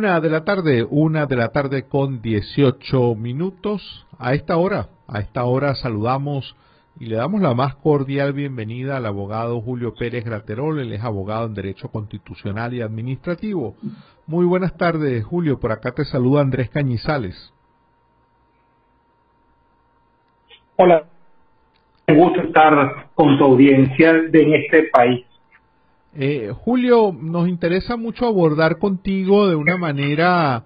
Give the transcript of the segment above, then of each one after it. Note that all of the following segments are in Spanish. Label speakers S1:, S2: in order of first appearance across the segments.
S1: Una de la tarde, una de la tarde con 18 minutos. A esta hora, a esta hora saludamos y le damos la más cordial bienvenida al abogado Julio Pérez Graterol, él es abogado en Derecho Constitucional y Administrativo. Muy buenas tardes, Julio, por acá te saluda Andrés Cañizales.
S2: Hola, me gusta estar con tu audiencia en este país.
S1: Eh, Julio, nos interesa mucho abordar contigo de una manera,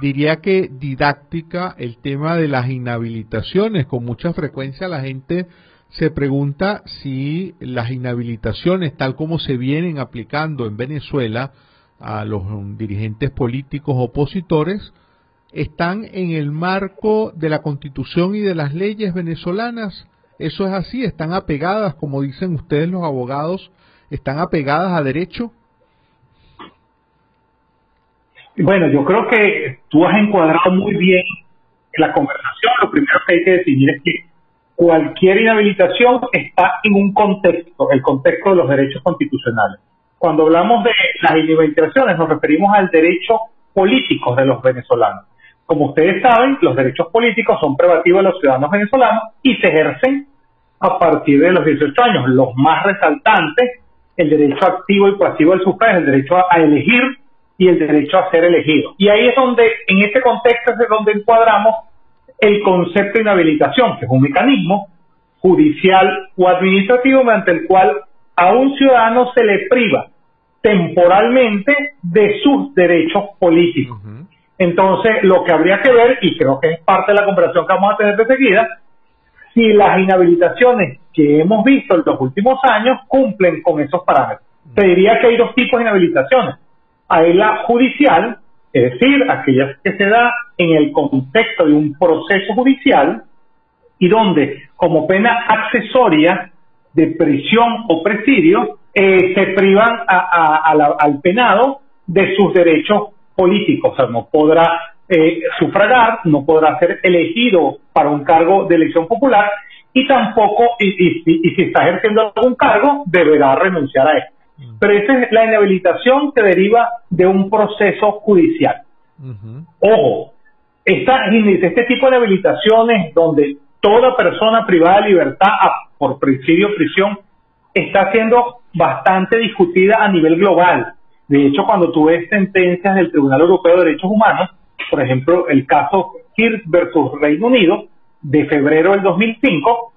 S1: diría que didáctica, el tema de las inhabilitaciones. Con mucha frecuencia la gente se pregunta si las inhabilitaciones, tal como se vienen aplicando en Venezuela a los dirigentes políticos opositores, están en el marco de la constitución y de las leyes venezolanas. Eso es así, están apegadas, como dicen ustedes los abogados, están apegadas a derecho?
S2: Bueno, yo creo que tú has encuadrado muy bien la conversación. Lo primero que hay que definir es que cualquier inhabilitación está en un contexto, el contexto de los derechos constitucionales. Cuando hablamos de las inhabilitaciones nos referimos al derecho político de los venezolanos. Como ustedes saben, los derechos políticos son privativos de los ciudadanos venezolanos y se ejercen a partir de los 18 años. Los más resaltantes el derecho activo y pasivo del sufragio, el derecho a, elegir y el derecho a ser elegido. Y ahí es donde, en este contexto es donde encuadramos el concepto de inhabilitación, que es un mecanismo judicial o administrativo mediante el cual a un ciudadano se le priva temporalmente de sus derechos políticos. Entonces, lo que habría que ver, y creo que es parte de la conversación que vamos a tener de seguida, si las inhabilitaciones que hemos visto en los últimos años cumplen con esos parámetros. Te diría que hay dos tipos de inhabilitaciones. Hay la judicial, es decir, aquellas que se da en el contexto de un proceso judicial y donde como pena accesoria de prisión o presidio eh, se privan al penado de sus derechos políticos. O sea, no podrá eh, sufragar, no podrá ser elegido para un cargo de elección popular y tampoco, y, si está ejerciendo algún cargo, deberá renunciar a él. Mm. Pero esa es la inhabilitación que deriva de un proceso judicial. Ojo, esta, este tipo de inhabilitaciones donde toda persona privada de libertad por presidio o prisión está siendo bastante discutida a nivel global. De hecho, cuando tú ves sentencias del Tribunal Europeo de Derechos Humanos, por ejemplo, el caso Kirk versus Reino Unido, de febrero del 2005,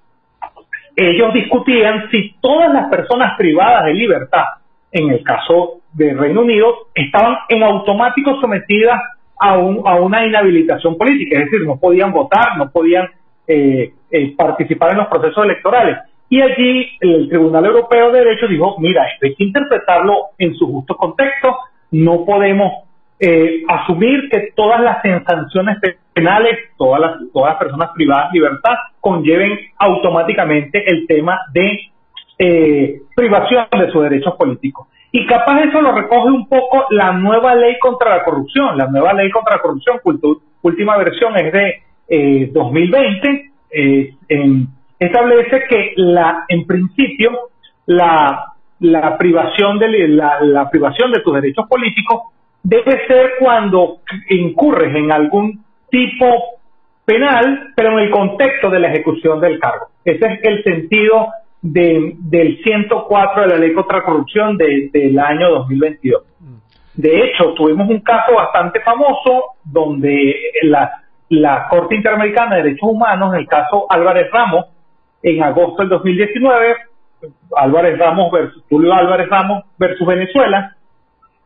S2: ellos discutían si todas las personas privadas de libertad, en el caso del Reino Unido, estaban en automático sometidas a, a una inhabilitación política, es decir, no podían votar, no podían eh, eh, participar en los procesos electorales. Y allí el Tribunal Europeo de Derechos dijo, mira, hay que interpretarlo en su justo contexto, no podemos eh, asumir que todas las sanciones penales, todas las, todas las personas privadas de libertad, conlleven automáticamente el tema de eh, privación de sus derechos políticos. Y capaz eso lo recoge un poco la nueva ley contra la corrupción. La nueva ley contra la corrupción, última versión es de eh, 2020, eh, establece que la, en principio la, la privación de la, la privación de tus derechos políticos debe ser cuando incurres en algún tipo penal, pero en el contexto de la ejecución del cargo. Ese es el sentido de, del 104 de la Ley contra Corrupción del año 2022. De hecho, tuvimos un caso bastante famoso donde la, la Corte Interamericana de Derechos Humanos, en el caso Álvarez Ramos, en agosto del 2019, Álvarez Ramos versus Tulio Álvarez Ramos versus Venezuela,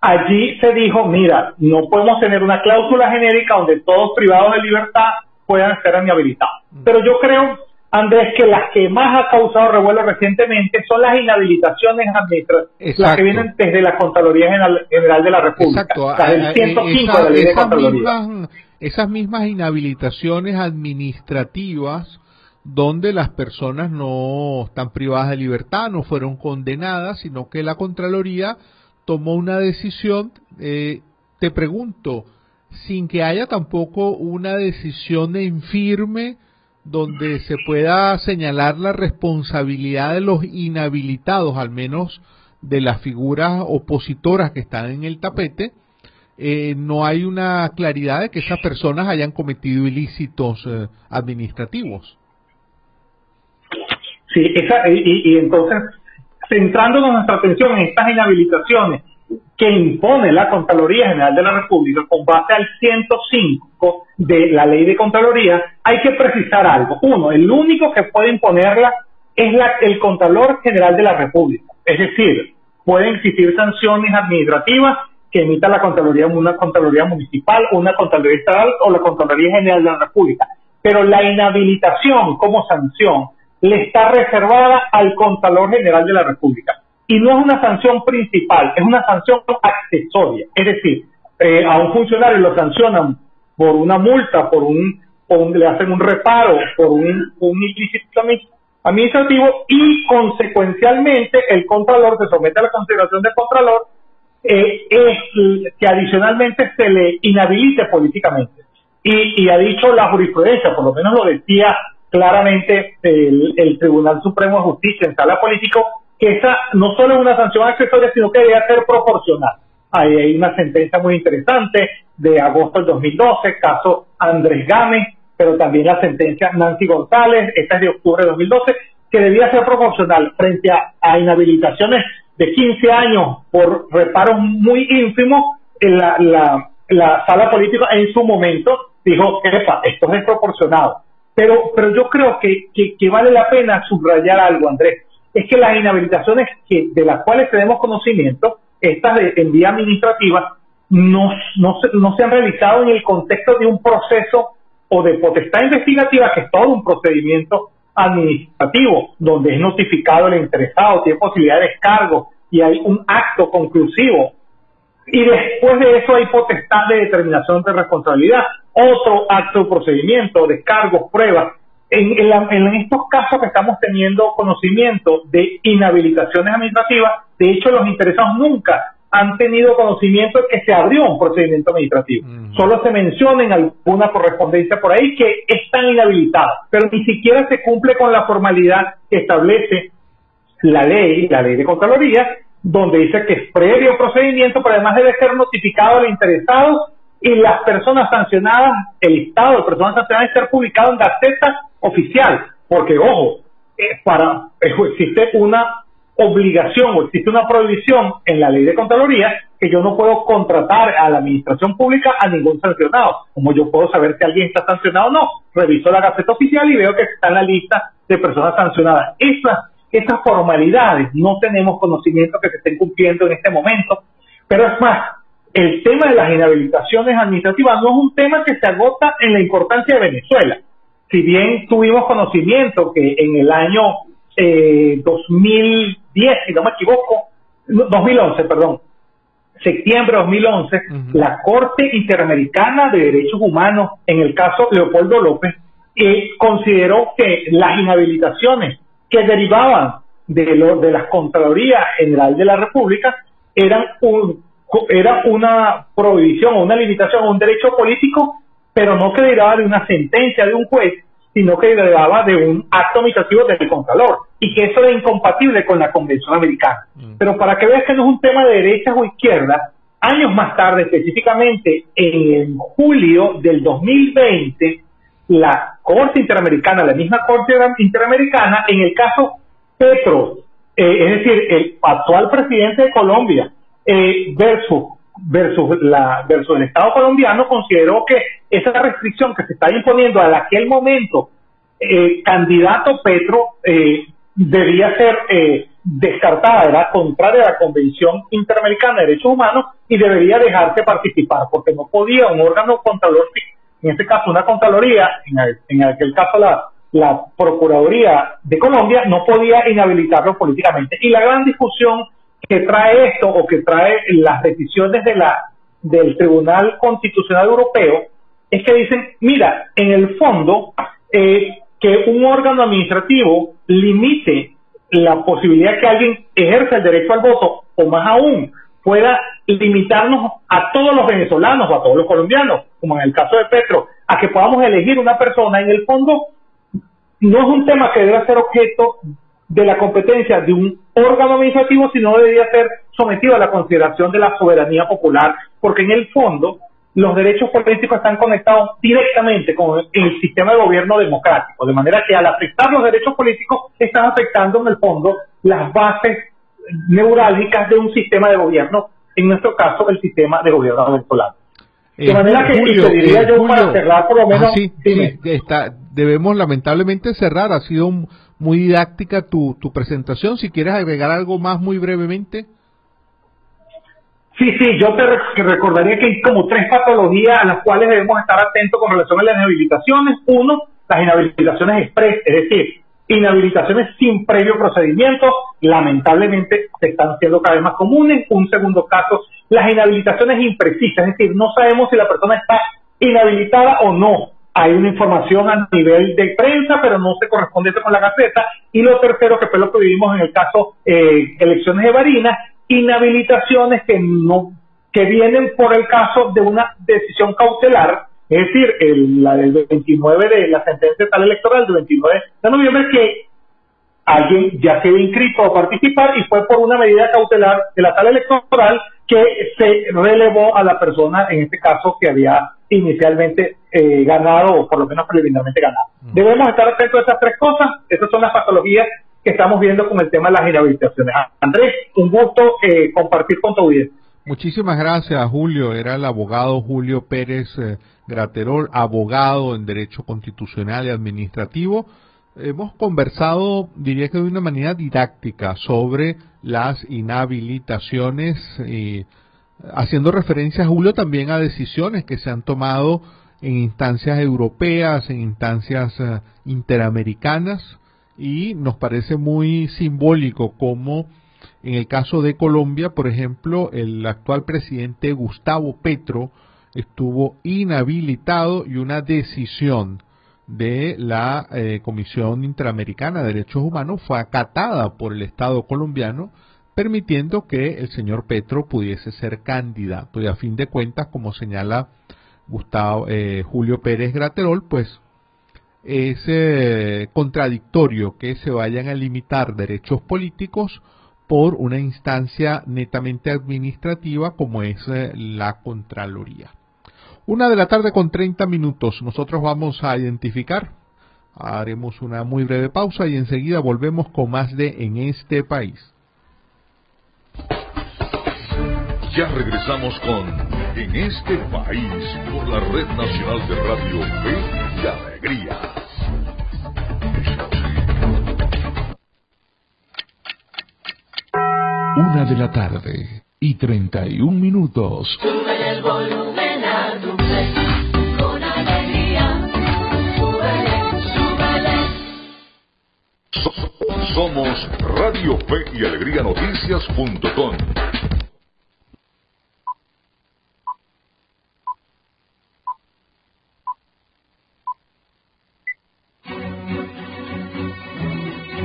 S2: allí se dijo, mira, no podemos tener una cláusula genérica donde todos privados de libertad puedan ser inhabilitados. Mm. Pero yo creo, Andrés, que las que más ha causado revuelo recientemente son las inhabilitaciones administrativas, las que vienen desde la Contraloría General, de la República, Exacto. el 105 de la Ley de Contraloría.
S1: esas mismas inhabilitaciones administrativas donde las personas no están privadas de libertad, no fueron condenadas, sino que la Contraloría tomó una decisión, eh, te pregunto, sin que haya tampoco una decisión en firme donde se pueda señalar la responsabilidad de los inhabilitados, al menos de las figuras opositoras que están en el tapete, eh, no hay una claridad de que esas personas hayan cometido ilícitos eh, administrativos.
S2: Sí, y entonces centrándonos nuestra atención en estas inhabilitaciones que impone la Contraloría General de la República con base al 105 de la ley de Contraloría, hay que precisar algo. Uno, el único que puede imponerla es la, el Contralor General de la República. Es decir, pueden existir sanciones administrativas que emita la Contraloría, una Contraloría Municipal, una Contraloría Estatal o la Contraloría General de la República. Pero la inhabilitación como sanción le está reservada al Contralor General de la República. Y no es una sanción principal, es una sanción accesoria. Es decir, eh, a un funcionario lo sancionan por una multa, por un, le hacen un reparo, por un, un ilícito administrativo y consecuencialmente el Contralor se somete a la consideración del Contralor eh, es que adicionalmente se le inhabilite políticamente. Y, y ha dicho la jurisprudencia, por lo menos lo decía claramente el, Tribunal Supremo de Justicia en sala político que esa no solo es una sanción accesoria, sino que debe ser proporcional. hay una sentencia muy interesante de agosto del 2012, caso Andrés Gámez, pero también la sentencia Nancy González, esta es de octubre de 2012, que debía ser proporcional frente a, inhabilitaciones de 15 años por reparos muy ínfimos. En la, la, la sala política en su momento dijo, epa, esto es desproporcionado pero, pero yo creo que, que, vale la pena subrayar algo, Andrés. Es que las inhabilitaciones que, de las cuales tenemos conocimiento, estas de, en vía administrativa, no, no, se, no se han realizado en el contexto de un proceso o de potestad investigativa, que es todo un procedimiento administrativo, donde es notificado el interesado, tiene posibilidad de descargo y hay un acto conclusivo y después de eso hay potestad de determinación de responsabilidad, otro acto de procedimiento, descargos, pruebas. En, en, estos casos que estamos teniendo conocimiento de inhabilitaciones administrativas, de hecho los interesados nunca han tenido conocimiento de que se abrió un procedimiento administrativo. Solo se menciona en alguna correspondencia por ahí que están inhabilitados, pero ni siquiera se cumple con la formalidad que establece la ley, la ley de Contraloría, donde dice que es previo procedimiento, pero además debe ser notificado al interesado y las personas sancionadas, el listado de personas sancionadas debe ser publicado en Gaceta Oficial, porque ojo, eh, para existe una obligación o existe una prohibición en la ley de Contraloría que yo no puedo contratar a la administración pública a ningún sancionado. Como yo puedo saber si alguien está sancionado o no, reviso la Gaceta Oficial y veo que está en la lista de personas sancionadas. Esas, esas formalidades. No tenemos conocimiento que se estén cumpliendo en este momento, pero es más, el tema de las inhabilitaciones administrativas no es un tema que se agota en la importancia de Venezuela. Si bien tuvimos conocimiento que en el año eh, 2010, si no me equivoco, 2011, perdón, septiembre de 2011, la Corte Interamericana de Derechos Humanos, en el caso Leopoldo López, eh, consideró que las inhabilitaciones que derivaban de, lo, de la Contraloría General de la República eran un, era una prohibición una limitación un derecho político, pero no que derivaba de una sentencia de un juez, sino que derivaba de un acto administrativo del Contralor y que eso era incompatible con la Convención Americana. Mm. Pero para que veas que no es un tema de derechas o izquierdas, años más tarde, específicamente en julio del 2020, la Corte Interamericana, la misma Corte Interamericana, en el caso Petro, eh, es decir, el actual presidente de Colombia, eh, versus versus la versus el Estado colombiano consideró que esa restricción que se está imponiendo a aquel momento eh, candidato Petro eh, debía ser eh, descartada, era contraria a la Convención Interamericana de Derechos Humanos y debería dejarse participar, porque no podía un órgano contralor, en este caso una Contraloría, en, aquel caso la, Procuraduría de Colombia, no podía inhabilitarlo políticamente. Y la gran discusión que trae esto o que trae las decisiones de la del Tribunal Constitucional Europeo es que dicen, mira, en el fondo, eh, que un órgano administrativo limite la posibilidad que alguien ejerza el derecho al voto, o más aún, pueda limitarnos a todos los venezolanos o a todos los colombianos, como en el caso de Petro, a que podamos elegir una persona, en el fondo no es un tema que debe ser objeto de la competencia de un órgano administrativo, sino debería ser sometido a la consideración de la soberanía popular, porque en el fondo los derechos políticos están conectados directamente con el sistema de gobierno democrático, de manera que al afectar los derechos políticos están afectando en el fondo las bases neurálgicas de un sistema de gobierno, en nuestro caso el sistema de gobierno venezolano.
S1: De eh, manera que Julio, diría eh, yo para cerrar por lo menos... Ah, sí, está, debemos lamentablemente cerrar, ha sido muy didáctica tu, tu presentación, si quieres agregar algo más muy brevemente.
S2: Sí, sí, yo te recordaría que hay como tres patologías a las cuales debemos estar atentos con relación a las inhabilitaciones. Uno, las inhabilitaciones express, es decir, inhabilitaciones sin previo procedimiento, lamentablemente se están haciendo cada vez más comunes. Un segundo caso, las inhabilitaciones imprecisas, es decir, no sabemos si la persona está inhabilitada o no. Hay una información a nivel de prensa, pero no se corresponde con la gaceta. Y lo tercero, que fue lo que vivimos en el caso eh, elecciones de Barinas, inhabilitaciones que no que vienen por el caso de una decisión cautelar, es decir, la del 29 de la sentencia tal electoral del 29 de noviembre que alguien ya quedó inscrito a participar y fue por una medida cautelar de la tal electoral que se relevó a la persona, en este caso, que había inicialmente eh, ganado o por lo menos preliminarmente ganado. Debemos estar atentos a esas tres cosas. Esas son las patologías que estamos viendo con el tema de las inhabilitaciones. Andrés, un gusto eh, compartir con tu audiencia.
S1: Muchísimas gracias, Julio. Era el abogado Julio Pérez eh, Graterol, abogado en Derecho Constitucional y Administrativo. Hemos conversado, diría que de una manera didáctica, sobre las inhabilitaciones, y haciendo referencia, Julio, también a decisiones que se han tomado en instancias europeas, en instancias eh, interamericanas, y nos parece muy simbólico como en el caso de Colombia, por ejemplo, el actual presidente Gustavo Petro estuvo inhabilitado y una decisión de la eh, Comisión Interamericana de Derechos Humanos fue acatada por el Estado colombiano, permitiendo que el señor Petro pudiese ser candidato. Y a fin de cuentas, como señala Gustavo eh, Julio Pérez Graterol, pues es eh, contradictorio que se vayan a limitar derechos políticos por una instancia netamente administrativa como es eh, la Contraloría. Una de la tarde con 30 minutos. Nosotros vamos a identificar. Haremos una muy breve pausa y enseguida volvemos con más de En este país.
S3: Ya regresamos con En este país por la Red Nacional de Radio Fe y Alegría.
S4: Una de la tarde y 31 minutos.
S5: el volumen a tu con alegría.
S3: Somos Radio Fe y Alegría Noticias.com.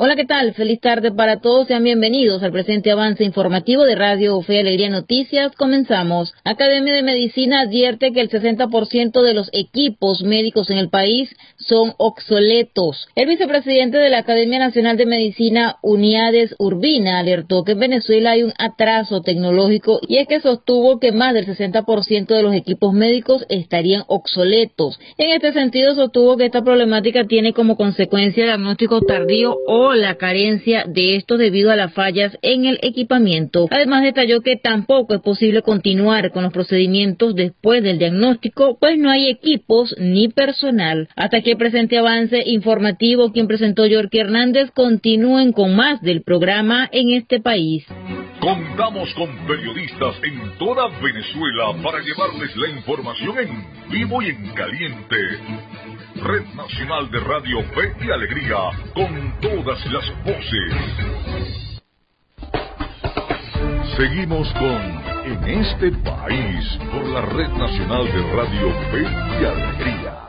S6: Hola, ¿qué tal? Feliz tarde para todos. Sean bienvenidos al presente avance informativo de Radio Fe Alegría Noticias. Comenzamos. Academia de Medicina advierte que el 60% de los equipos médicos en el país son obsoletos. El vicepresidente de la Academia Nacional de Medicina, Uniades Urbina, alertó que en Venezuela hay un atraso tecnológico y es que sostuvo que más del 60% de los equipos médicos estarían obsoletos. En este sentido, sostuvo que esta problemática tiene como consecuencia diagnóstico tardío o la carencia de esto debido a las fallas en el equipamiento. Además detalló que tampoco es posible continuar con los procedimientos después del diagnóstico, pues no hay equipos ni personal. Hasta que presente avance informativo, quien presentó Yorky Hernández, continúen con más del programa en este país.
S3: Contamos con periodistas en toda Venezuela para llevarles la información en vivo y en caliente. Red Nacional de Radio Fe y Alegría, con todas las voces. Seguimos con En este país, por la Red Nacional de Radio Fe y Alegría.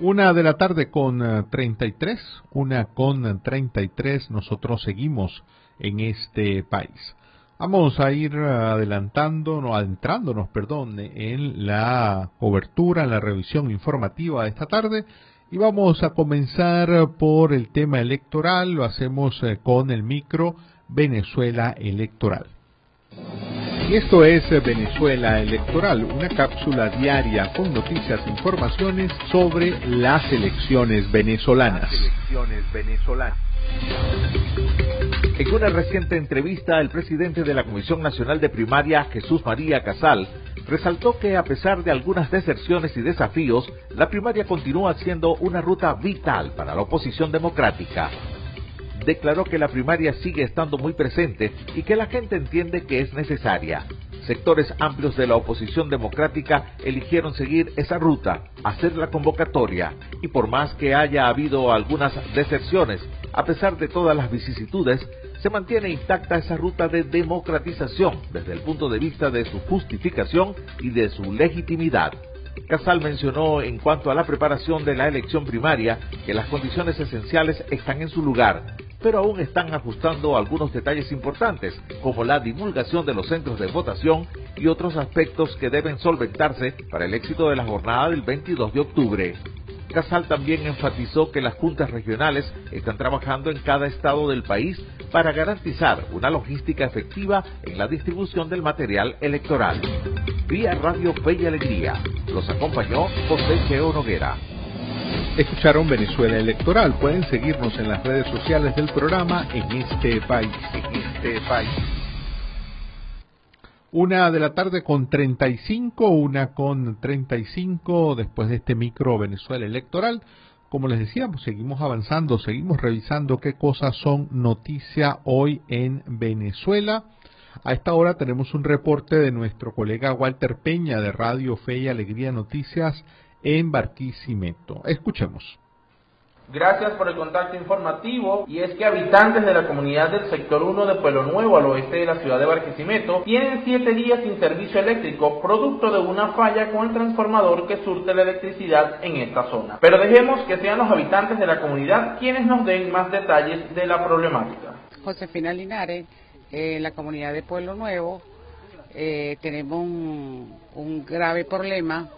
S1: Una de la tarde con 33, una con 33, nosotros seguimos en este país. Vamos a ir adelantándonos, adentrándonos, perdón, en la cobertura, en la revisión informativa de esta tarde y vamos a comenzar por el tema electoral, lo hacemos eh, con el micro Venezuela Electoral. Y esto es Venezuela Electoral, una cápsula diaria con noticias e informaciones sobre las elecciones venezolanas.
S7: En una reciente entrevista, el presidente de la Comisión Nacional de Primaria, Jesús María Casal, resaltó que a pesar de algunas deserciones y desafíos, la primaria continúa siendo una ruta vital para la oposición democrática. Declaró que la primaria sigue estando muy presente y que la gente entiende que es necesaria. Sectores amplios de la oposición democrática eligieron seguir esa ruta, hacer la convocatoria, y por más que haya habido algunas deserciones, a pesar de todas las vicisitudes, se mantiene intacta esa ruta de democratización desde el punto de vista de su justificación y de su legitimidad. Casal mencionó en cuanto a la preparación de la elección primaria que las condiciones esenciales están en su lugar, pero aún están ajustando algunos detalles importantes, como la divulgación de los centros de votación y otros aspectos que deben solventarse para el éxito de la jornada del 22 de octubre. Casal también enfatizó que las juntas regionales están trabajando en cada estado del país para garantizar una logística efectiva en la distribución del material electoral. Vía Radio Fe Alegría. Los acompañó José Geo Noguera.
S1: Escucharon Venezuela Electoral. Pueden seguirnos en las redes sociales del programa en este país. En este país. Una de la tarde con 35, una con 35 después de este micro Venezuela electoral. Como les decíamos, seguimos avanzando, seguimos revisando qué cosas son noticia hoy en Venezuela. A esta hora tenemos un reporte de nuestro colega Walter Peña de Radio Fe y Alegría Noticias en Barquisimeto. Escuchemos.
S8: Gracias por el contacto informativo y es que habitantes de la comunidad del sector 1 de Pueblo Nuevo al oeste de la ciudad de Barquisimeto tienen siete días sin servicio eléctrico producto de una falla con el transformador que surte la electricidad en esta zona. Pero dejemos que sean los habitantes de la comunidad quienes nos den más detalles de la problemática.
S9: Josefina Linares, en la comunidad de Pueblo Nuevo, eh, tenemos un, grave problema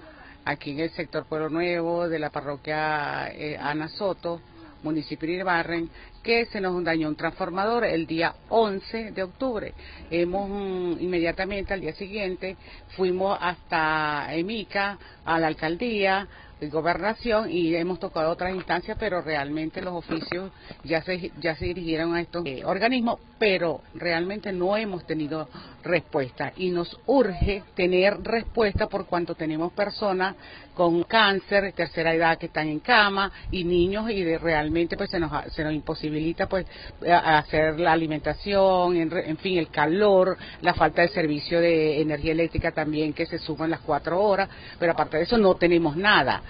S9: aquí en el sector Pueblo Nuevo de la parroquia eh, Ana Soto, municipio de Irbarren, que se nos dañó un transformador el día 11 de octubre. Hemos mm, inmediatamente al día siguiente fuimos hasta Emica, a la alcaldía, gobernación y hemos tocado otras instancias, pero realmente los oficios ya se, ya se dirigieron a estos eh, organismos, pero realmente no hemos tenido respuesta y nos urge tener respuesta por cuanto tenemos personas con cáncer, tercera edad que están en cama y niños y de, realmente pues se nos, se nos imposibilita pues hacer la alimentación, en, fin, el calor, la falta de servicio de energía eléctrica también que se suman las cuatro horas, pero aparte de eso no tenemos nada.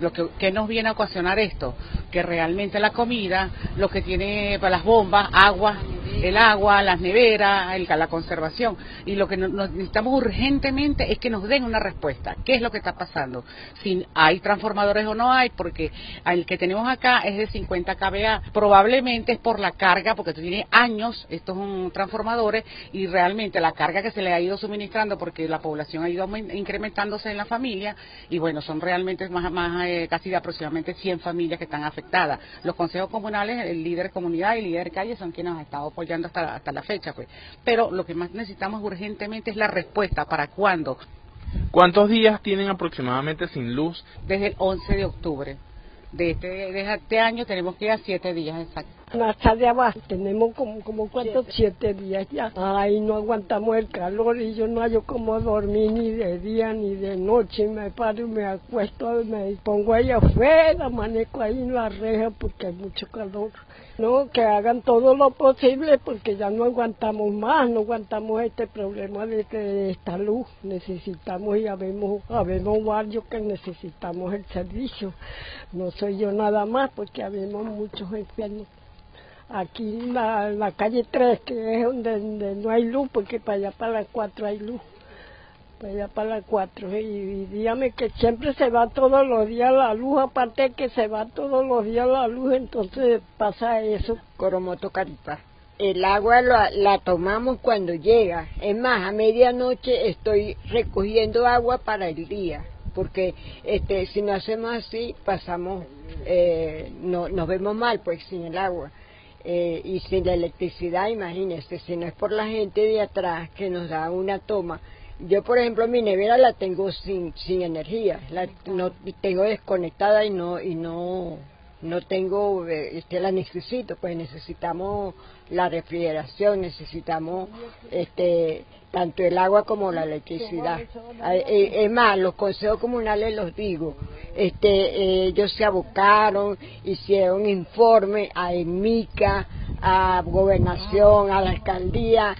S9: Lo que, ¿Qué nos viene a ocasionar esto? Que realmente la comida, lo que tiene para las bombas, agua, el agua, las neveras, el, la conservación, y lo que necesitamos urgentemente es que nos den una respuesta. ¿Qué es lo que está pasando? si hay transformadores o no hay, porque el que tenemos acá es de 50 kVA. Probablemente es por la carga, porque tiene años estos son transformadores y realmente la carga que se le ha ido suministrando, porque la población ha ido incrementándose en la familia y bueno, son realmente más, más eh, casi de aproximadamente 100 familias que están afectadas. Los consejos comunales, el líder de comunidad y el líder de calle son quienes han estado apoyando hasta, hasta la fecha, pues. Pero lo que más necesitamos urgentemente es la respuesta para cuándo
S8: ¿Cuántos días tienen aproximadamente sin luz?
S9: Desde el 11 de octubre. De este, de este año tenemos que ir a siete días exactos.
S10: En de abajo tenemos como, como cuántos, siete. días ya. Ay, no aguantamos el calor y yo no hallo como dormir ni de día ni de noche. Me paro, me acuesto, me pongo ahí afuera, manejo ahí en la reja porque hay mucho calor. No, que hagan todo lo posible porque ya no aguantamos más, no aguantamos este problema de, esta luz. Necesitamos y habemos, habemos varios que necesitamos el servicio. No soy yo nada más porque habemos muchos enfermos. Aquí en la, calle 3, que es donde, no hay luz, porque para allá para las 4 hay luz para allá para las 4 y, dígame que siempre se va todos los días la luz, aparte que se va todos los días la luz, entonces pasa eso.
S11: Coromoto Carita. El agua la, la, tomamos cuando llega. Es más, a medianoche estoy recogiendo agua para el día, porque este, si no hacemos así, pasamos, eh, no, nos vemos mal pues sin el agua. Eh, y sin la electricidad, imagínese, si no es por la gente de atrás que nos da una toma, yo, por ejemplo, mi nevera la tengo sin, sin energía, la no, tengo desconectada y no y no no tengo, eh, este, la necesito, pues necesitamos la refrigeración, necesitamos este tanto el agua como la electricidad. Eh, es más, los consejos comunales los digo, este, ellos se abocaron, hicieron informe a EMICA, a Gobernación, a la Alcaldía,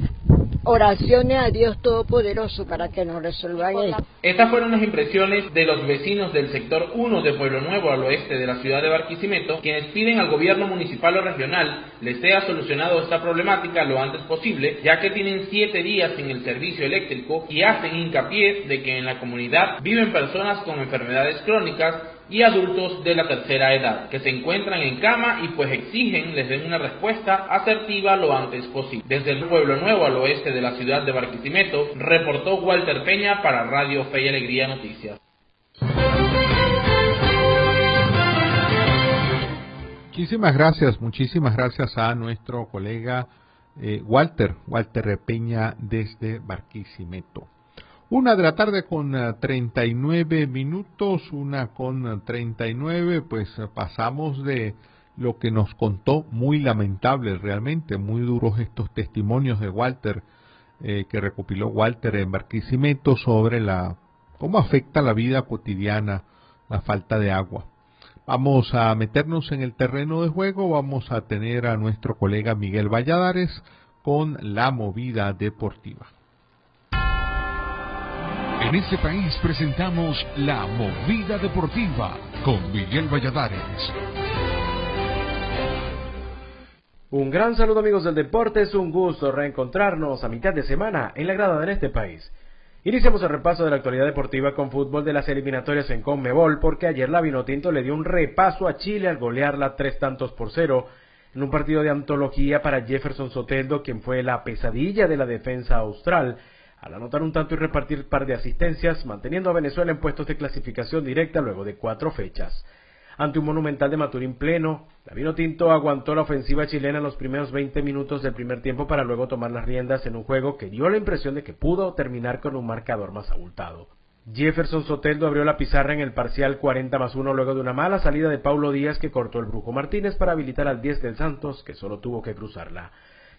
S11: oraciones a Dios Todopoderoso para que nos resuelvan esto.
S8: Estas fueron las impresiones de los vecinos del sector 1 de Pueblo Nuevo al oeste de la ciudad de Barquisimeto, quienes piden al gobierno municipal o regional les sea solucionado esta problemática lo antes posible, ya que tienen siete días sin el servicio eléctrico y hacen hincapié de que en la comunidad viven personas con enfermedades crónicas y adultos de la tercera edad, que se encuentran en cama y pues exigen les den una respuesta asertiva lo antes posible. Desde el Pueblo Nuevo al oeste de la ciudad de Barquisimeto, reportó Walter Peña para Radio Fe y Alegría Noticias.
S1: Muchísimas gracias, muchísimas gracias a nuestro colega eh, Walter, Walter Peña desde Barquisimeto. Una de la tarde con 39 eh, minutos, una con 39, pues eh, pasamos de lo que nos contó, muy lamentable realmente, muy duros estos testimonios de Walter, eh, que recopiló Walter en Barquisimeto sobre la cómo afecta la vida cotidiana la falta de agua. Vamos a meternos en el terreno de juego, vamos a tener a nuestro colega Miguel Valladares con la movida deportiva.
S4: En este país presentamos La Movida Deportiva con Miguel Valladares.
S12: Un gran saludo amigos del deporte, es un gusto reencontrarnos a mitad de semana en la grada de este país. Iniciamos el repaso de la actualidad deportiva con fútbol de las eliminatorias en Conmebol porque ayer la Vinotinto le dio un repaso a Chile al golearla tres tantos por cero en un partido de antología para Jefferson Soteldo, quien fue la pesadilla de la defensa austral al anotar un tanto y repartir par de asistencias, manteniendo a Venezuela en puestos de clasificación directa luego de cuatro fechas. Ante un monumental de Maturín pleno, la Tinto aguantó la ofensiva chilena en los primeros 20 minutos del primer tiempo para luego tomar las riendas en un juego que dio la impresión de que pudo terminar con un marcador más abultado. Jefferson Soteldo abrió la pizarra en el parcial 40 más 1 luego de una mala salida de Paulo Díaz que cortó el Brujo Martínez para habilitar al 10 del Santos que solo tuvo que cruzarla.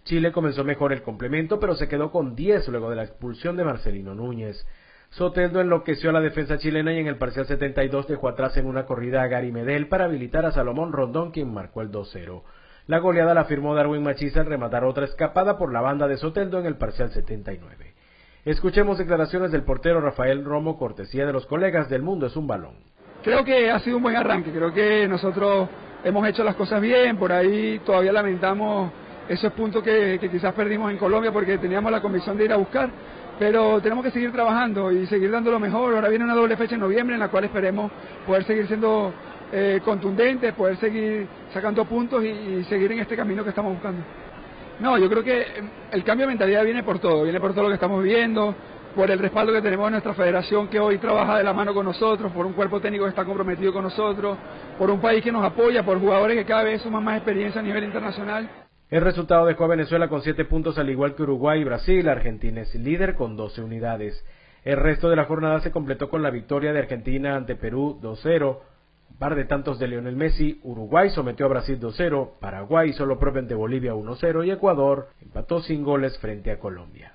S12: Chile comenzó mejor el complemento pero se quedó con 10 luego de la expulsión de Marcelino Núñez. Soteldo enloqueció a la defensa chilena y en el parcial 72 dejó atrás en una corrida a Gary Medel para habilitar a Salomón Rondón, quien marcó el 2-0. La goleada la firmó Darwin Machisa al rematar otra escapada por la banda de Soteldo en el parcial 79. Escuchemos declaraciones del portero Rafael Romo, cortesía de los colegas del Mundo es un balón.
S13: Creo que ha sido un buen arranque, creo que nosotros hemos hecho las cosas bien, por ahí todavía lamentamos esos puntos que, que quizás perdimos en Colombia porque teníamos la convicción de ir a buscar, pero tenemos que seguir trabajando y seguir dando lo mejor. Ahora viene una doble fecha en noviembre en la cual esperemos poder seguir siendo eh, contundentes, poder seguir sacando puntos y, seguir en este camino que estamos buscando. No, yo creo que el cambio de mentalidad viene por todo, viene por todo lo que estamos viviendo, por el respaldo que tenemos en nuestra federación que hoy trabaja de la mano con nosotros, por un cuerpo técnico que está comprometido con nosotros, por un país que nos apoya, por jugadores que cada vez suman más experiencia a nivel internacional.
S12: El resultado dejó a Venezuela con 7 puntos al igual que Uruguay y Brasil. Argentina es líder con 12 unidades. El resto de la jornada se completó con la victoria de Argentina ante Perú 2-0. Par de tantos de Lionel Messi, Uruguay sometió a Brasil 2-0, Paraguay hizo lo propio ante Bolivia 1-0 y Ecuador empató sin goles frente a Colombia.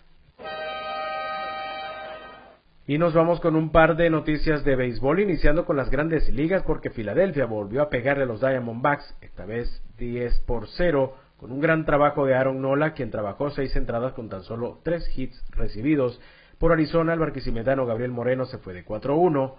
S12: Y nos vamos con un par de noticias de béisbol, iniciando con las grandes ligas porque Filadelfia volvió a pegarle a los Diamondbacks, esta vez 10 por 0 con un gran trabajo de Aaron Nola, quien trabajó seis entradas con tan solo tres hits recibidos. Por Arizona, el barquisimetano Gabriel Moreno se fue de 4-1.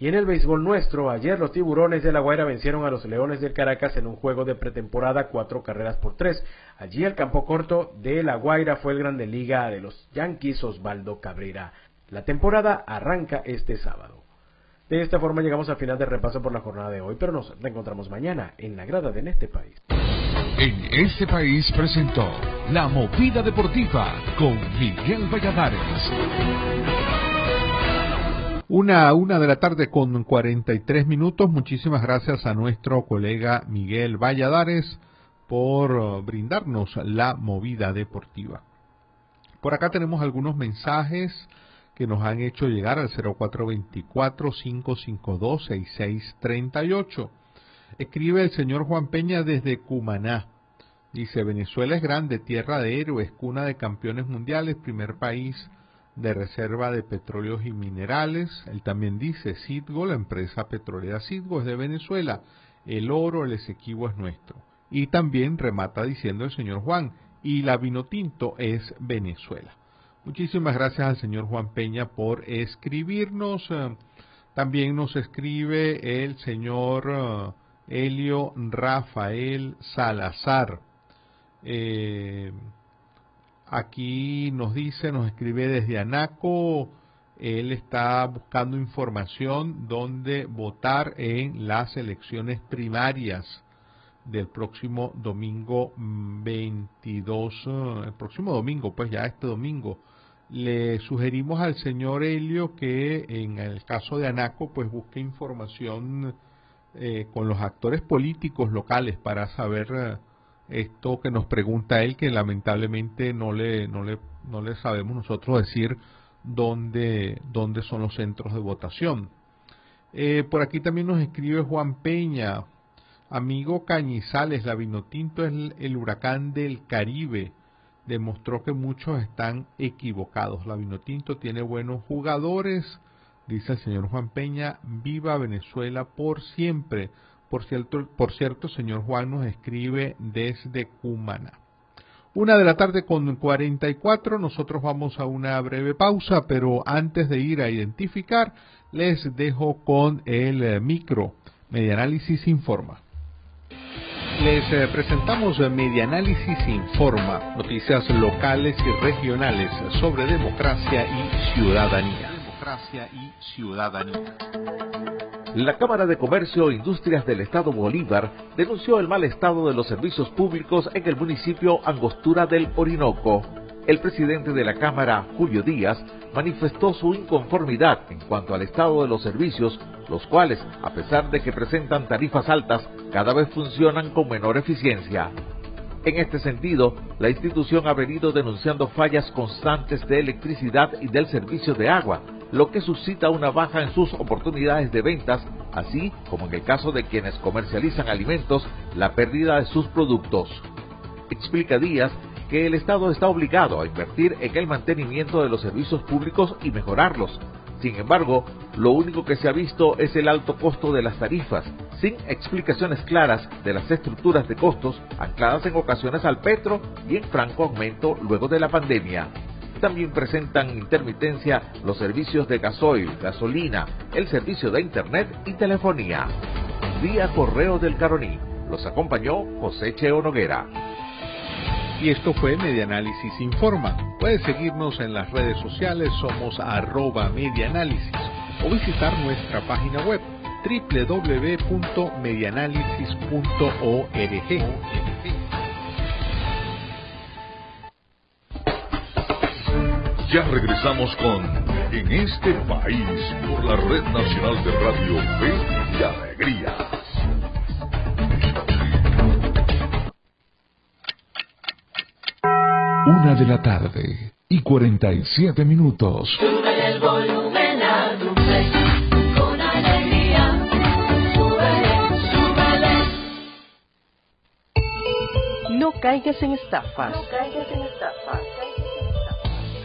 S12: Y en el béisbol nuestro, ayer los tiburones de La Guaira vencieron a los Leones del Caracas en un juego de pretemporada, cuatro carreras por tres. Allí el campo corto de La Guaira fue el grande liga de los Yankees Osvaldo Cabrera. La temporada arranca este sábado. De esta forma llegamos al final del repaso por la jornada de hoy, pero nos reencontramos mañana en la grada de En este país.
S4: En este país presentó La Movida Deportiva con Miguel Valladares.
S1: Una, una de la tarde con 43 minutos. Muchísimas gracias a nuestro colega Miguel Valladares por uh, brindarnos la movida deportiva. Por acá tenemos algunos mensajes que nos han hecho llegar al 0424-552-6638. Escribe el señor Juan Peña desde Cumaná. Dice, Venezuela es grande, tierra de héroes, cuna de campeones mundiales, primer país de reserva de petróleos y minerales. Él también dice, Citgo, la empresa petrolera Citgo es de Venezuela, el oro, el Esequibo es nuestro. Y también remata diciendo el señor Juan, y la vino tinto es Venezuela. Muchísimas gracias al señor Juan Peña por escribirnos. También nos escribe el señor eh, Helio Rafael Salazar. Eh, aquí nos dice, nos escribe desde Anaco, él está buscando información donde votar en las elecciones primarias del próximo domingo 22, el próximo domingo, pues ya este domingo le sugerimos al señor Helio que en el caso de Anaco pues busque información eh, con los actores políticos locales para saber eh, esto que nos pregunta él que lamentablemente no le no le no le sabemos nosotros decir dónde dónde son los centros de votación. Eh, por aquí también nos escribe Juan Peña. Amigo Cañizales la Vinotinto es el huracán del Caribe. Demostró que muchos están equivocados. La Vinotinto tiene buenos jugadores, dice el señor Juan Peña, viva Venezuela por siempre. Por cierto, por cierto, señor Juan nos escribe desde Cumana. Una de la tarde con 44, nosotros vamos a una breve pausa, pero antes de ir a identificar, les dejo con el micro. Medianálisis informa. Les eh, presentamos Medianálisis Informa, noticias locales y regionales sobre democracia y ciudadanía.
S7: La Cámara de Comercio e Industrias del Estado Bolívar denunció el mal estado de los servicios públicos en el municipio Angostura del Orinoco. El presidente de la Cámara, Julio Díaz, manifestó su inconformidad en cuanto al estado de los servicios, los cuales, a pesar de que presentan tarifas altas, cada vez funcionan con menor eficiencia. En este sentido, la institución ha venido denunciando fallas constantes de electricidad y del servicio de agua, lo que suscita una baja en sus oportunidades de ventas, así como en el caso de quienes comercializan alimentos, la pérdida de sus productos. Explica Díaz que el Estado está obligado a invertir en el mantenimiento de los servicios públicos y mejorarlos. Sin embargo, lo único que se ha visto es el alto costo de las tarifas, sin explicaciones claras de las estructuras de costos ancladas en ocasiones al petro y en franco aumento luego de la pandemia. También presentan intermitencia los servicios de gasoil, gasolina, el servicio de internet y telefonía. Vía Correo del Caroní. Los acompañó José Cheo Noguera.
S1: Y esto fue Medianálisis Informa. Puedes seguirnos en las redes sociales, somos arroba medianálisis o visitar nuestra página web www.medianálisis.org.
S3: Ya regresamos con En este país por la Red Nacional de Radio Fe y Alegría.
S4: Una de la tarde y 47 minutos.
S5: Sube el volumen a tu con alegría. Súbele, súbele.
S14: No caigas en estafas.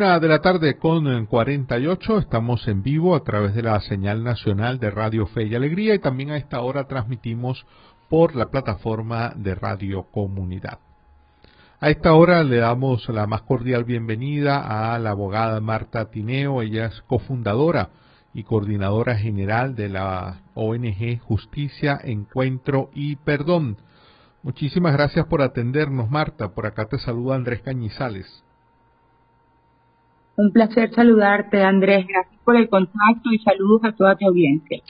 S1: Una de la tarde con 48, estamos en vivo a través de la señal nacional de Radio Fe y Alegría y también a esta hora transmitimos por la plataforma de Radio Comunidad. A esta hora le damos la más cordial bienvenida a la abogada Marta Tineo, ella es cofundadora y coordinadora general de la ONG Justicia, Encuentro y Perdón. Muchísimas gracias por atendernos, Marta. Por acá te saluda Andrés Cañizales.
S15: Un placer saludarte, Andrés. Gracias por el contacto y saludos a toda tu audiencia.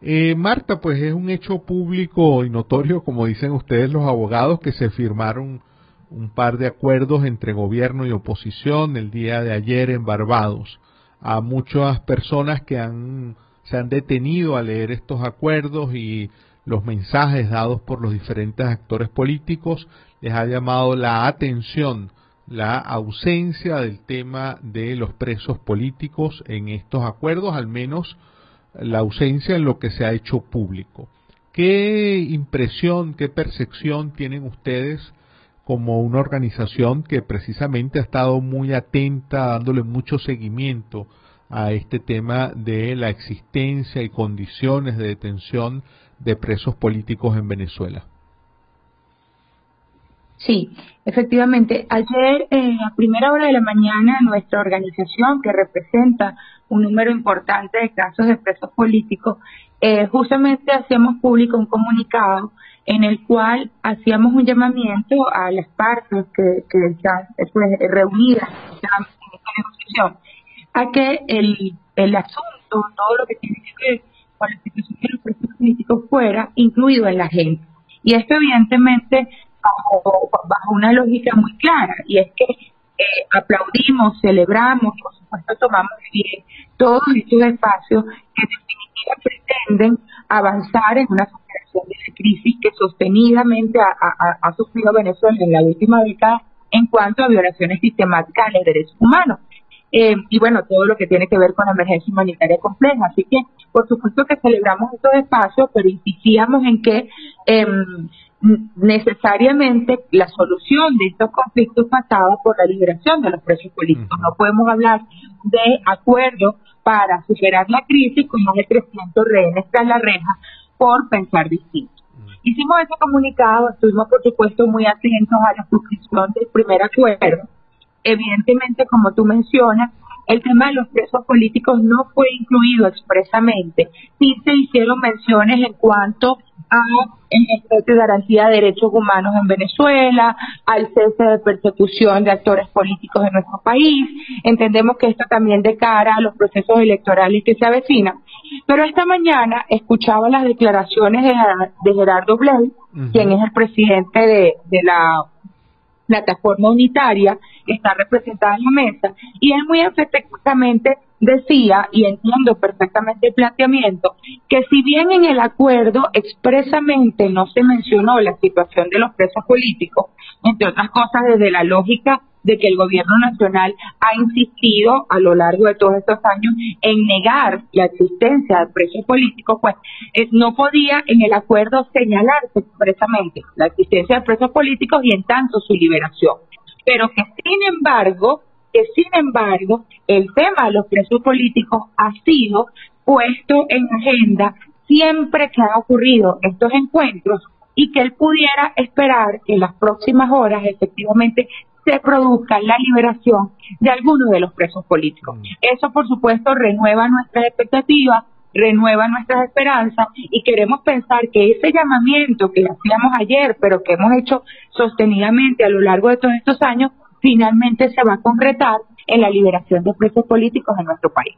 S1: Eh, Marta, pues es un hecho público y notorio, como dicen ustedes los abogados, que se firmaron un par de acuerdos entre gobierno y oposición el día de ayer en Barbados. A muchas personas que han, se han detenido a leer estos acuerdos y los mensajes dados por los diferentes actores políticos les ha llamado la atención la ausencia del tema de los presos políticos en estos acuerdos, al menos la ausencia en lo que se ha hecho público. ¿Qué impresión, qué percepción tienen ustedes como una organización que precisamente ha estado muy atenta, dándole mucho seguimiento a este tema de la existencia y condiciones de detención de presos políticos en Venezuela?
S15: Sí, efectivamente. Ayer, eh, a primera hora de la mañana, nuestra organización, que representa un número importante de casos de presos políticos, eh, justamente hacíamos público un comunicado en el cual hacíamos un llamamiento a las partes que, que están pues, reunidas en esta negociación a que el, el asunto, todo lo que tiene que ver con la situación de los presos políticos fuera incluido en la agenda. Y esto evidentemente bajo, bajo una lógica muy clara, y es que eh, aplaudimos, celebramos, por supuesto tomamos bien todos estos espacios que en definitiva pretenden avanzar en una situación de crisis que sostenidamente ha, sufrido Venezuela en la última década en cuanto a violaciones sistemáticas de derechos humanos. Eh, y bueno, todo lo que tiene que ver con la emergencia humanitaria compleja. Así que, por supuesto que celebramos estos espacios, pero insistíamos en que em, necesariamente la solución de estos conflictos pasaba por la liberación de los presos políticos. No podemos hablar de acuerdo para superar la crisis con más de 300 rehenes tras la reja por pensar distinto. Hicimos ese comunicado, estuvimos por supuesto muy atentos a la suscripción del primer acuerdo. Evidentemente, como tú mencionas, el tema de los presos políticos no fue incluido expresamente. Sí se hicieron menciones en cuanto a el de garantía de derechos humanos en Venezuela, al cese de persecución de actores políticos en nuestro país. Entendemos que esto también de cara a los procesos electorales que se avecinan. Pero esta mañana escuchaba las declaraciones de, Gerardo Blay, quien es el presidente de, de la plataforma unitaria está representada en la mesa, y él muy efectivamente decía, y entiendo perfectamente el planteamiento, que si bien en el acuerdo expresamente no se mencionó la situación de los presos políticos, entre otras cosas desde la lógica de que el gobierno nacional ha insistido a lo largo de todos estos años en negar la existencia de presos políticos, pues eh, no podía en el acuerdo señalarse expresamente la existencia de presos políticos y en tanto su liberación. Pero que sin embargo que sin embargo el tema de los presos políticos ha sido puesto en agenda siempre que han ocurrido estos encuentros y que él pudiera esperar que las próximas horas efectivamente se produzca la liberación de algunos de los presos políticos. Mm. Eso, por supuesto, renueva nuestras expectativas, renueva nuestras esperanzas y queremos pensar que ese llamamiento que hacíamos ayer, pero que hemos hecho sostenidamente a lo largo de todos estos años, finalmente se va a concretar en la liberación de presos políticos en nuestro país.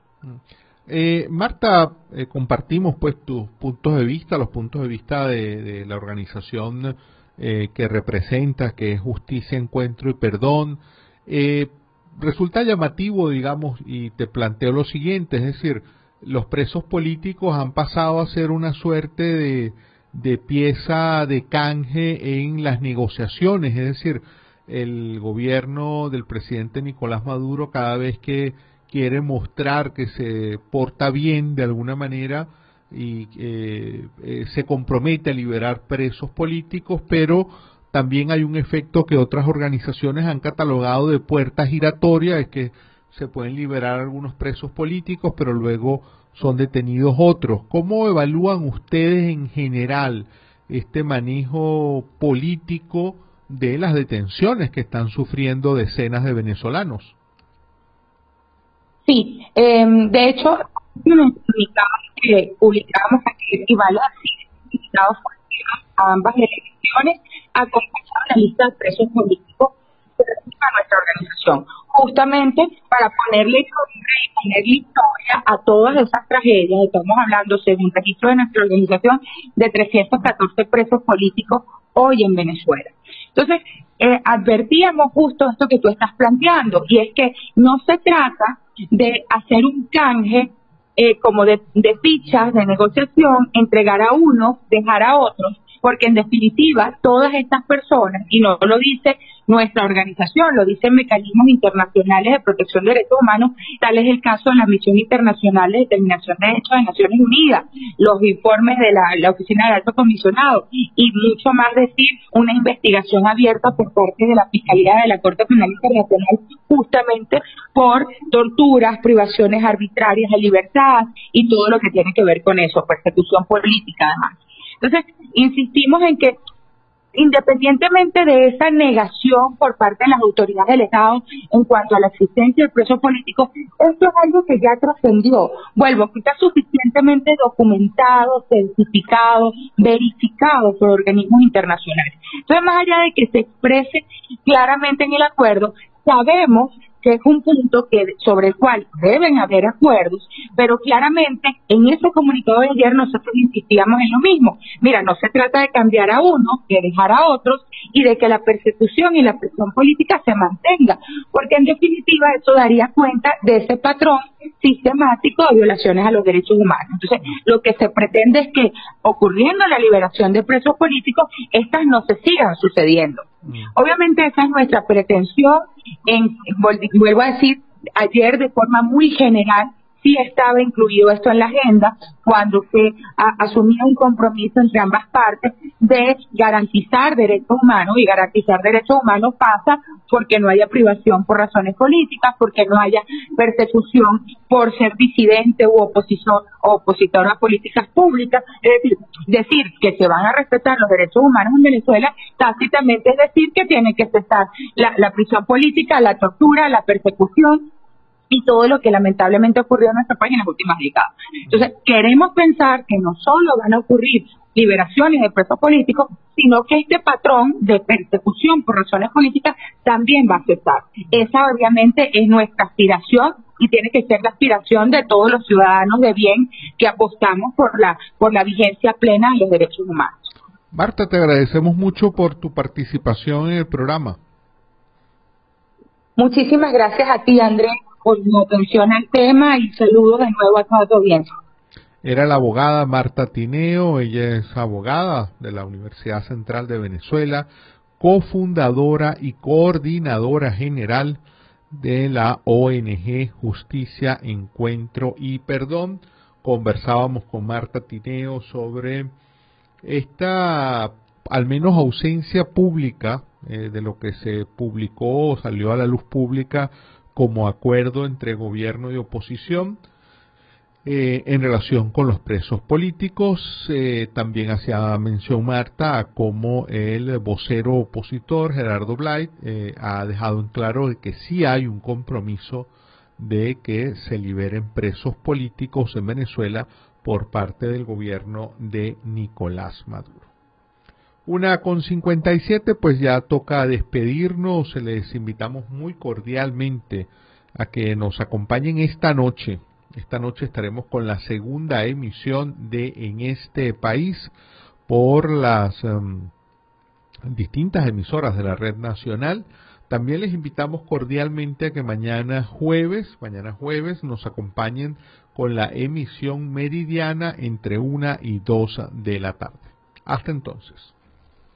S1: Eh, Marta, eh, compartimos pues tus puntos de vista, los puntos de vista de, la organización eh, que representa, que es Justicia, Encuentro y Perdón. resulta llamativo, digamos, y te planteo lo siguiente, es decir, los presos políticos han pasado a ser una suerte de, de pieza de canje en las negociaciones, es decir, el gobierno del presidente Nicolás Maduro cada vez que quiere mostrar que se porta bien de alguna manera y eh, eh, se compromete a liberar presos políticos, pero también hay un efecto que otras organizaciones han catalogado de puerta giratoria, es que se pueden liberar algunos presos políticos, pero luego son detenidos otros. ¿Cómo evalúan ustedes en general este manejo político de las detenciones que están sufriendo decenas de venezolanos.
S15: Sí, em, de hecho, que publicamos aquí equivale a ambas elecciones acompañado la lista de presos políticos a nuestra organización, justamente para ponerle nombre y ponerle historia a todas esas tragedias. Estamos hablando, según registro de nuestra organización, de 314 presos políticos hoy en Venezuela. Entonces, eh, advertíamos justo esto que tú estás planteando, y es que no se trata de hacer un canje eh, como de, de fichas de negociación, entregar a unos, dejar a otros, porque en definitiva todas estas personas, y no lo dice nuestra organización, lo dicen mecanismos internacionales de protección de derechos humanos, tal es el caso de la Misión Internacional de Determinación de Derechos de Naciones Unidas, los informes de la, Oficina del Alto Comisionado y mucho más decir una investigación abierta por parte de la Fiscalía de la Corte Penal Internacional justamente por torturas, privaciones arbitrarias de libertad y todo lo que tiene que ver con eso, persecución política además. Entonces, insistimos en que independientemente de esa negación por parte de las autoridades del Estado en cuanto a la existencia del preso político, esto es algo que ya trascendió. Vuelvo, que está suficientemente documentado, certificado, verificado por organismos internacionales. Entonces, más allá de que se exprese claramente en el acuerdo, sabemos que es un punto que sobre el cual deben haber acuerdos, pero claramente en ese comunicado de ayer nosotros insistíamos en lo mismo. Mira, no se trata de cambiar a uno, de dejar a otros y de que la persecución y la presión política se mantenga, porque en definitiva eso daría cuenta de ese patrón sistemático de violaciones a los derechos humanos. Entonces, lo que se pretende es que ocurriendo la liberación de presos políticos, estas no se sigan sucediendo. Obviamente esa es nuestra pretensión en, vuelvo a decir, ayer de forma muy general sí estaba incluido esto en la agenda cuando se asumía un compromiso entre ambas partes de garantizar derechos humanos y garantizar derechos humanos pasa porque no haya privación por razones políticas, porque no haya persecución por ser disidente u opositor opositor a políticas públicas, es decir, decir que se van a respetar los derechos humanos en Venezuela, tácitamente es decir que tiene que cesar la prisión política, la tortura, la persecución, y todo lo que lamentablemente ocurrió en nuestro país en las últimas décadas. Entonces, queremos pensar que no solo van a ocurrir liberaciones de presos políticos, sino que este patrón de persecución por razones políticas también va a cesar. Esa obviamente es nuestra aspiración y tiene que ser la aspiración de todos los ciudadanos de bien que apostamos por la por la vigencia plena de los derechos humanos.
S1: Marta, te agradecemos mucho por tu participación en el programa.
S15: Muchísimas gracias a ti, Andrés, por atención al tema y saludos de nuevo a toda tu audiencia.
S1: Era la abogada Marta Tineo, ella es abogada de la Universidad Central de Venezuela, cofundadora y coordinadora general de la ONG Justicia, Encuentro y Perdón. Conversábamos con Marta Tineo sobre esta, al menos, ausencia pública eh, de lo que se publicó o salió a la luz pública como acuerdo entre gobierno y oposición eh, en relación con los presos políticos. Eh, también hacía mención Marta a cómo el vocero opositor Gerardo Blight eh, ha dejado en claro que sí hay un compromiso de que se liberen presos políticos en Venezuela por parte del gobierno de Nicolás Maduro. Una con 57, pues ya toca despedirnos. Les invitamos muy cordialmente a que nos acompañen esta noche. Esta noche estaremos con la segunda emisión de En este país por las em, distintas emisoras de la red nacional. También les invitamos cordialmente a que mañana jueves, mañana jueves nos acompañen con la emisión meridiana entre una y dos de la tarde. Hasta entonces.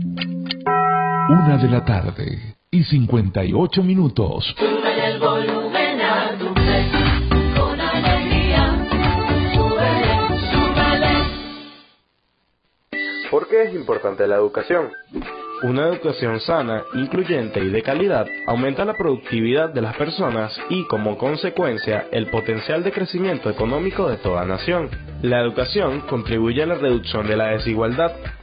S4: Una de la tarde y 58 minutos.
S16: Sube el volumen a tu play. Con alegría. Súbele, súbele.
S17: ¿Por qué es importante la educación? Una educación sana, incluyente y de calidad aumenta la productividad de las personas y, como consecuencia, el potencial de crecimiento económico de toda nación. La educación contribuye a la reducción de la desigualdad,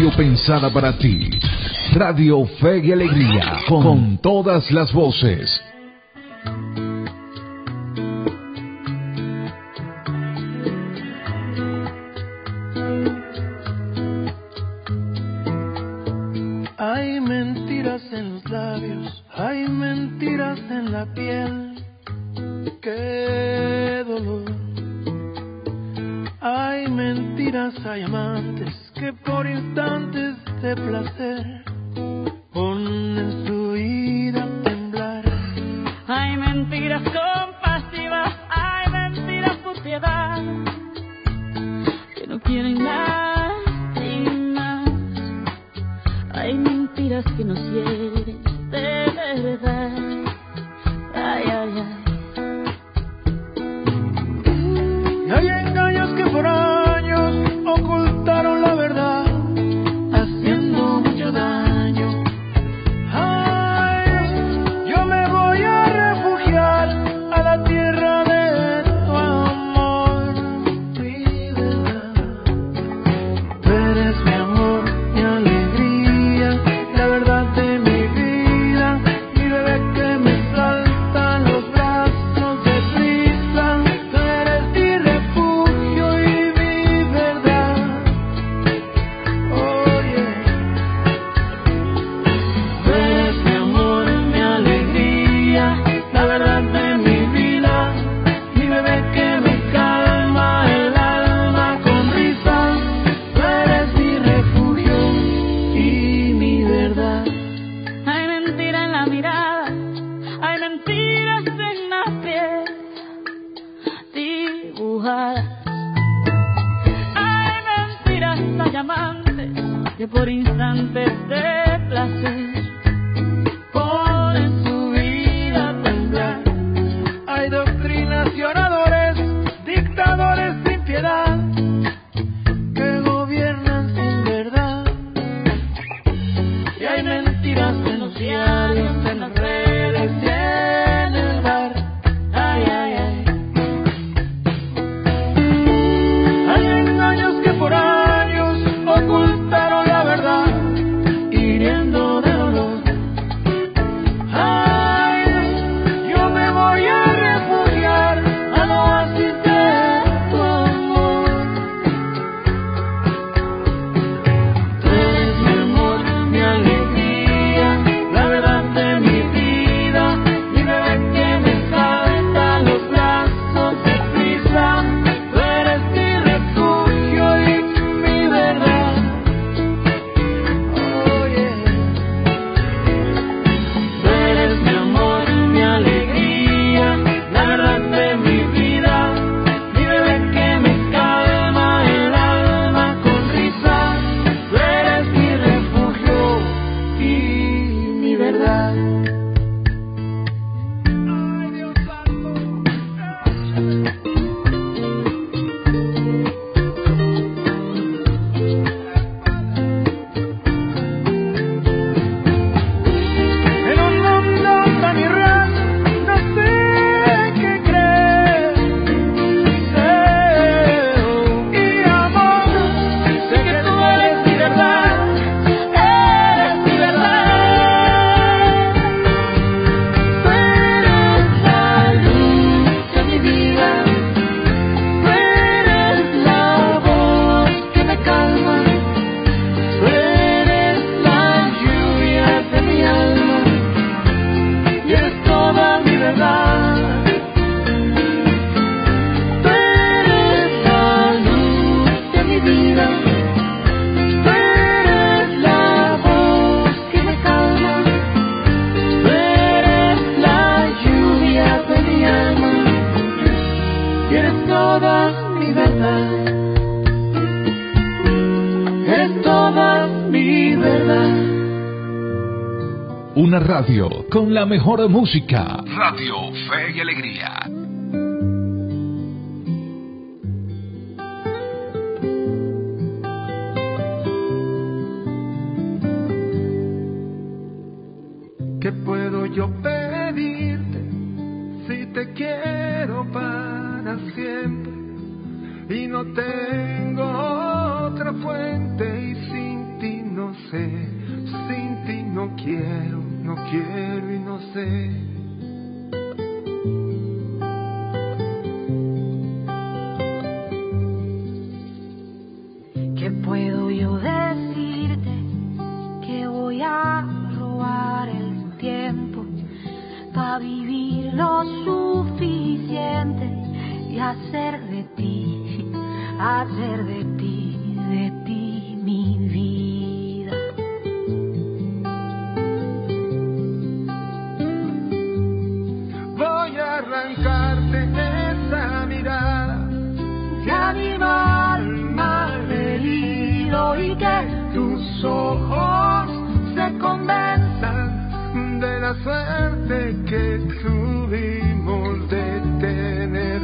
S18: radio pensada para ti. Radio Fe y Alegría, con, con todas las voces.
S19: la
S20: mejor música. Radio Fe y Alegría
S4: que
S5: tuvimos de tener.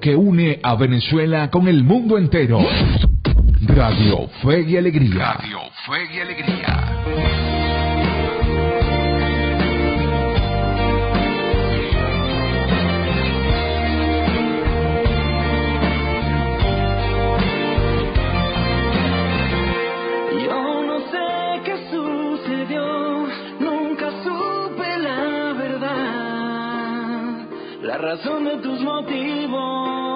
S4: que
S20: une a Venezuela con el mundo entero. Radio Fe y Alegría. Radio Fe y Alegría.
S5: razón de tus motivos.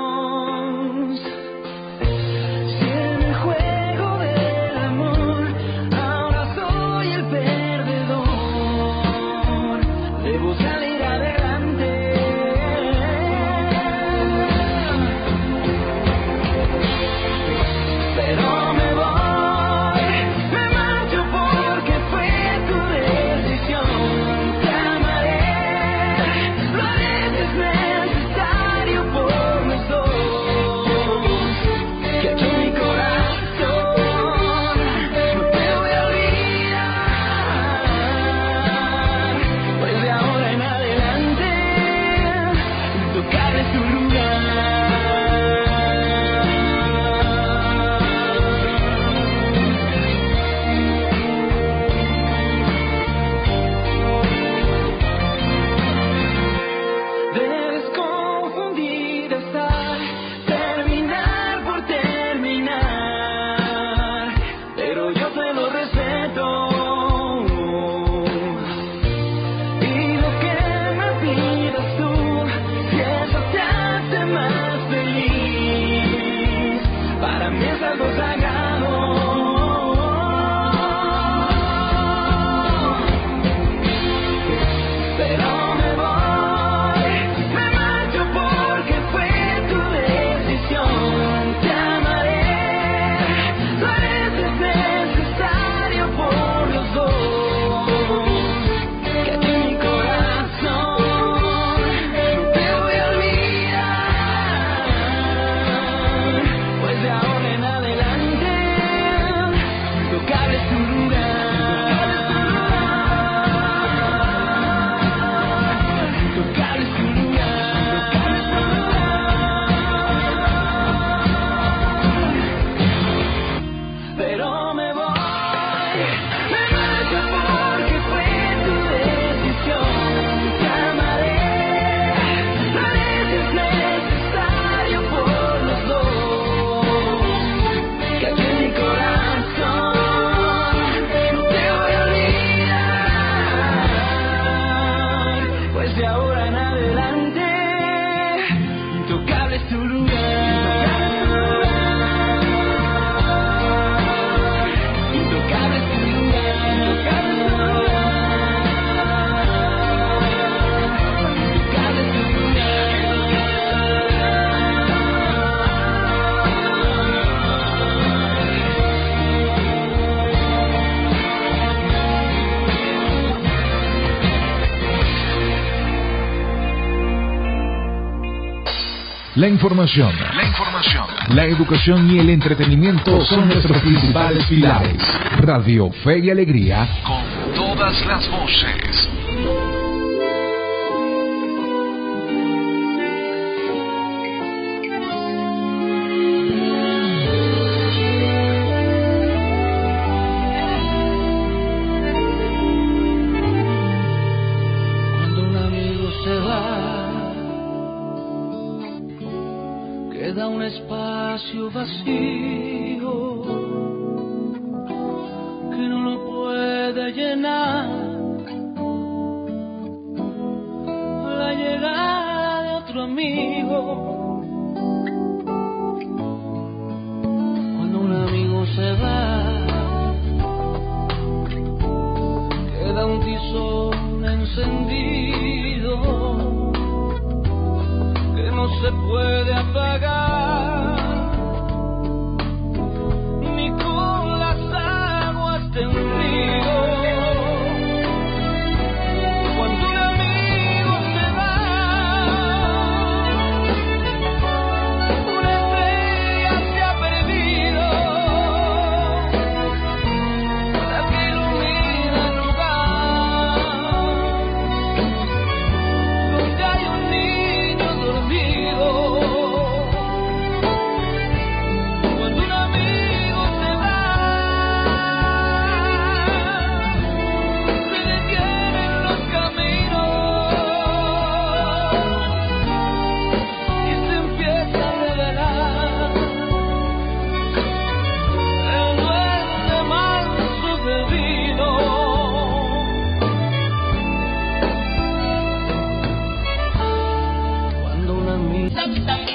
S4: La información, la información, la educación y el entretenimiento son nuestros principales pilares. Radio Fe y Alegría con todas las voces.
S21: así.